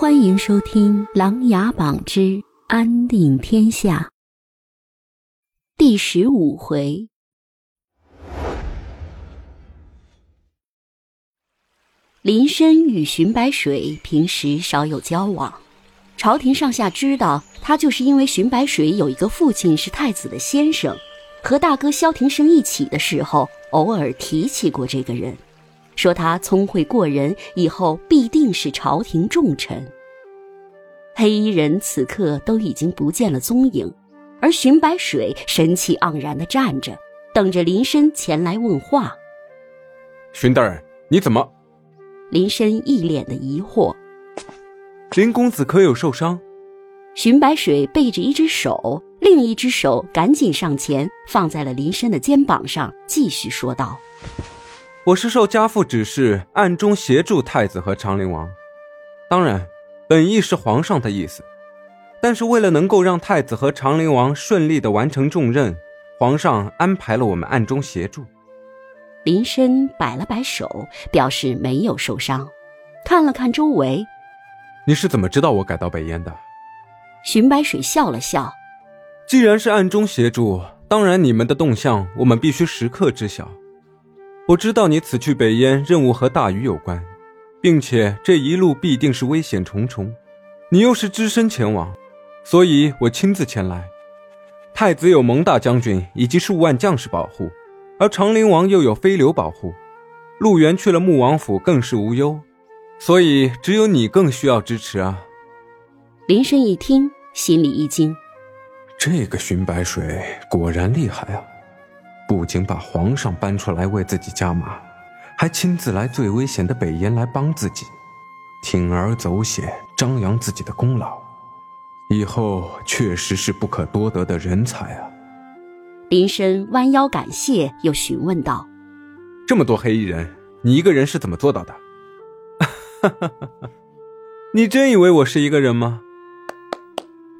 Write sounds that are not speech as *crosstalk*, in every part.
欢迎收听《琅琊榜之安定天下》第十五回。林深与荀白水平时少有交往，朝廷上下知道他，就是因为荀白水有一个父亲是太子的先生，和大哥萧庭生一起的时候，偶尔提起过这个人。说他聪慧过人，以后必定是朝廷重臣。黑衣人此刻都已经不见了踪影，而荀白水神气盎然地站着，等着林深前来问话。荀大人，你怎么？林深一脸的疑惑。林公子可有受伤？荀白水背着一只手，另一只手赶紧上前放在了林深的肩膀上，继续说道。我是受家父指示，暗中协助太子和长陵王。当然，本意是皇上的意思，但是为了能够让太子和长陵王顺利的完成重任，皇上安排了我们暗中协助。林深摆了摆手，表示没有受伤，看了看周围。你是怎么知道我改到北燕的？荀白水笑了笑。既然是暗中协助，当然你们的动向我们必须时刻知晓。我知道你此去北燕任务和大禹有关，并且这一路必定是危险重重，你又是只身前往，所以我亲自前来。太子有蒙大将军以及数万将士保护，而长陵王又有飞流保护，陆源去了穆王府更是无忧，所以只有你更需要支持啊！林深一听，心里一惊，这个荀白水果然厉害啊！不仅把皇上搬出来为自己加码，还亲自来最危险的北燕来帮自己，铤而走险，张扬自己的功劳，以后确实是不可多得的人才啊！林深弯腰感谢，又询问道：“这么多黑衣人，你一个人是怎么做到的？” *laughs* 你真以为我是一个人吗？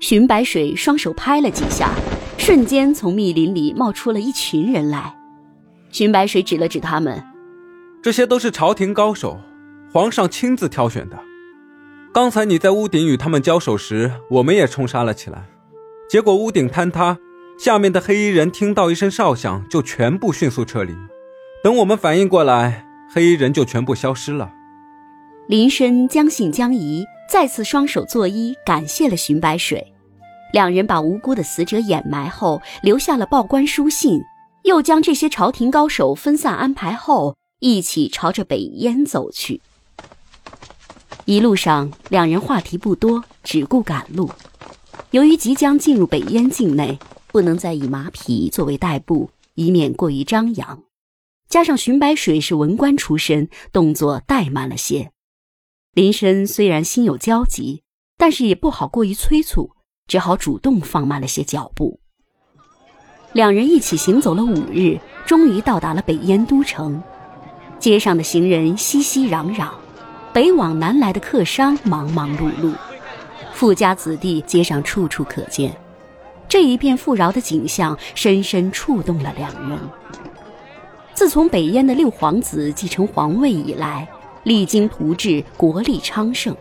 荀白水双手拍了几下。瞬间，从密林里冒出了一群人来。荀白水指了指他们：“这些都是朝廷高手，皇上亲自挑选的。刚才你在屋顶与他们交手时，我们也冲杀了起来。结果屋顶坍塌，下面的黑衣人听到一声哨响，就全部迅速撤离。等我们反应过来，黑衣人就全部消失了。”林深将信将疑，再次双手作揖，感谢了荀白水。两人把无辜的死者掩埋后，留下了报官书信，又将这些朝廷高手分散安排后，一起朝着北燕走去。一路上，两人话题不多，只顾赶路。由于即将进入北燕境内，不能再以马匹作为代步，以免过于张扬。加上荀白水是文官出身，动作怠慢了些。林深虽然心有焦急，但是也不好过于催促。只好主动放慢了些脚步。两人一起行走了五日，终于到达了北燕都城。街上的行人熙熙攘攘，北往南来的客商忙忙碌碌，富家子弟街上处处可见。这一片富饶的景象深深触动了两人。自从北燕的六皇子继承皇位以来，励精图治，国力昌盛。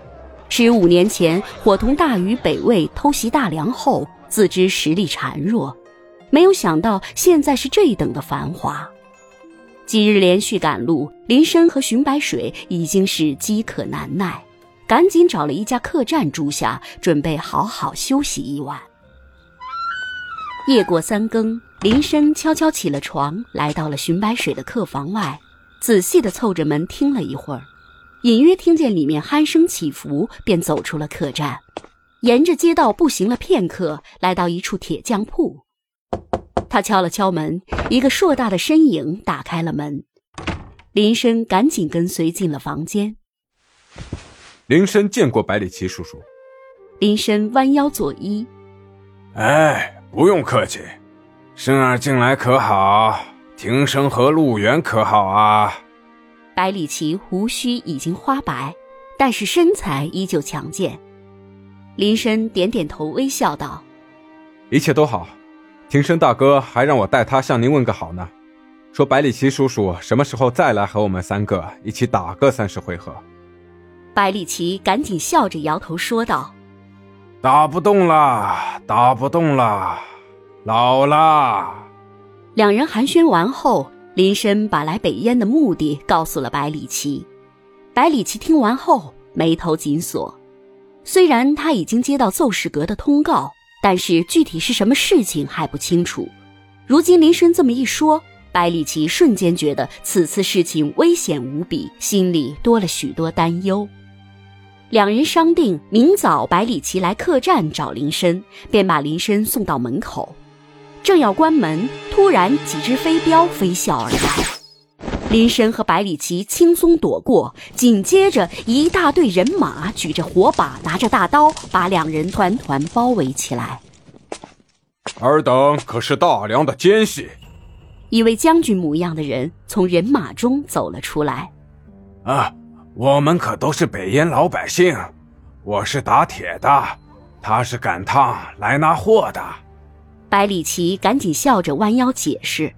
十五年前，伙同大禹北魏偷袭大梁后，自知实力孱弱，没有想到现在是这等的繁华。几日连续赶路，林深和荀白水已经是饥渴难耐，赶紧找了一家客栈住下，准备好好休息一晚。夜过三更，林深悄悄起了床，来到了荀白水的客房外，仔细地凑着门听了一会儿。隐约听见里面鼾声起伏，便走出了客栈，沿着街道步行了片刻，来到一处铁匠铺。他敲了敲门，一个硕大的身影打开了门。林深赶紧跟随进了房间。林深见过百里奇叔叔。林深弯腰作揖：“哎，不用客气，生儿进来可好？庭生和陆源可好啊？”百里奇胡须已经花白，但是身材依旧强健。林深点点头，微笑道：“一切都好。庭生大哥还让我代他向您问个好呢，说百里奇叔叔什么时候再来和我们三个一起打个三十回合。”百里奇赶紧笑着摇头说道：“打不动了，打不动了，老了。”两人寒暄完后，林深把来北燕的目的告诉了百里奇。百里奇听完后，眉头紧锁。虽然他已经接到奏事阁的通告，但是具体是什么事情还不清楚。如今林深这么一说，百里奇瞬间觉得此次事情危险无比，心里多了许多担忧。两人商定明早百里奇来客栈找林深，便把林深送到门口。正要关门，突然几只飞镖飞啸而来，林深和百里奇轻松躲过。紧接着，一大队人马举着火把，拿着大刀，把两人团团包围起来。尔等可是大梁的奸细？一位将军模样的人从人马中走了出来。啊！我们可都是北燕老百姓，我是打铁的，他是赶趟来拿货的。百里奇赶紧笑着弯腰解释：“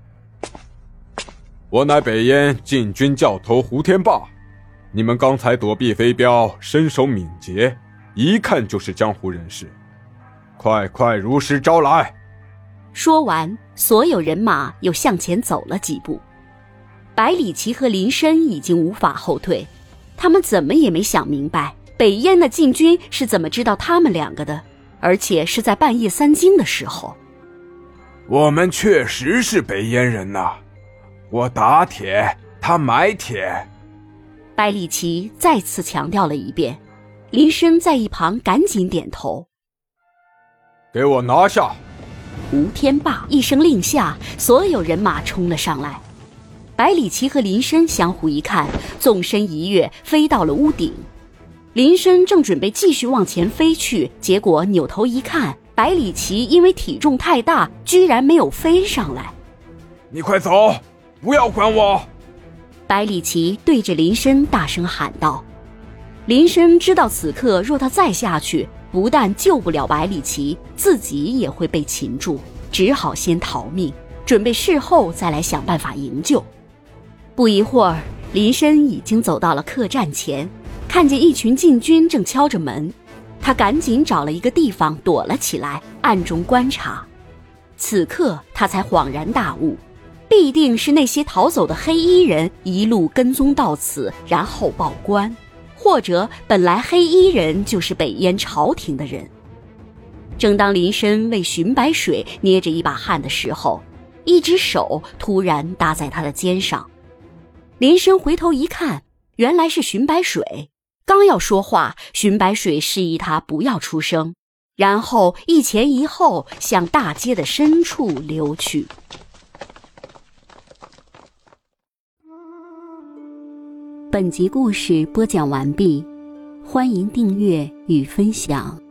我乃北燕禁军教头胡天霸，你们刚才躲避飞镖，身手敏捷，一看就是江湖人士。快快如实招来！”说完，所有人马又向前走了几步。百里奇和林深已经无法后退。他们怎么也没想明白，北燕的禁军是怎么知道他们两个的，而且是在半夜三更的时候。我们确实是北燕人呐，我打铁，他买铁。百里奇再次强调了一遍，林深在一旁赶紧点头。给我拿下！吴天霸一声令下，所有人马冲了上来。百里奇和林深相互一看，纵身一跃，飞到了屋顶。林深正准备继续往前飞去，结果扭头一看，百里奇因为体重太大，居然没有飞上来。你快走，不要管我！百里奇对着林深大声喊道。林深知道此刻若他再下去，不但救不了百里奇，自己也会被擒住，只好先逃命，准备事后再来想办法营救。不一会儿，林深已经走到了客栈前，看见一群禁军正敲着门，他赶紧找了一个地方躲了起来，暗中观察。此刻他才恍然大悟，必定是那些逃走的黑衣人一路跟踪到此，然后报官，或者本来黑衣人就是北燕朝廷的人。正当林深为寻白水捏着一把汗的时候，一只手突然搭在他的肩上。林深回头一看，原来是寻白水。刚要说话，寻白水示意他不要出声，然后一前一后向大街的深处溜去。本集故事播讲完毕，欢迎订阅与分享。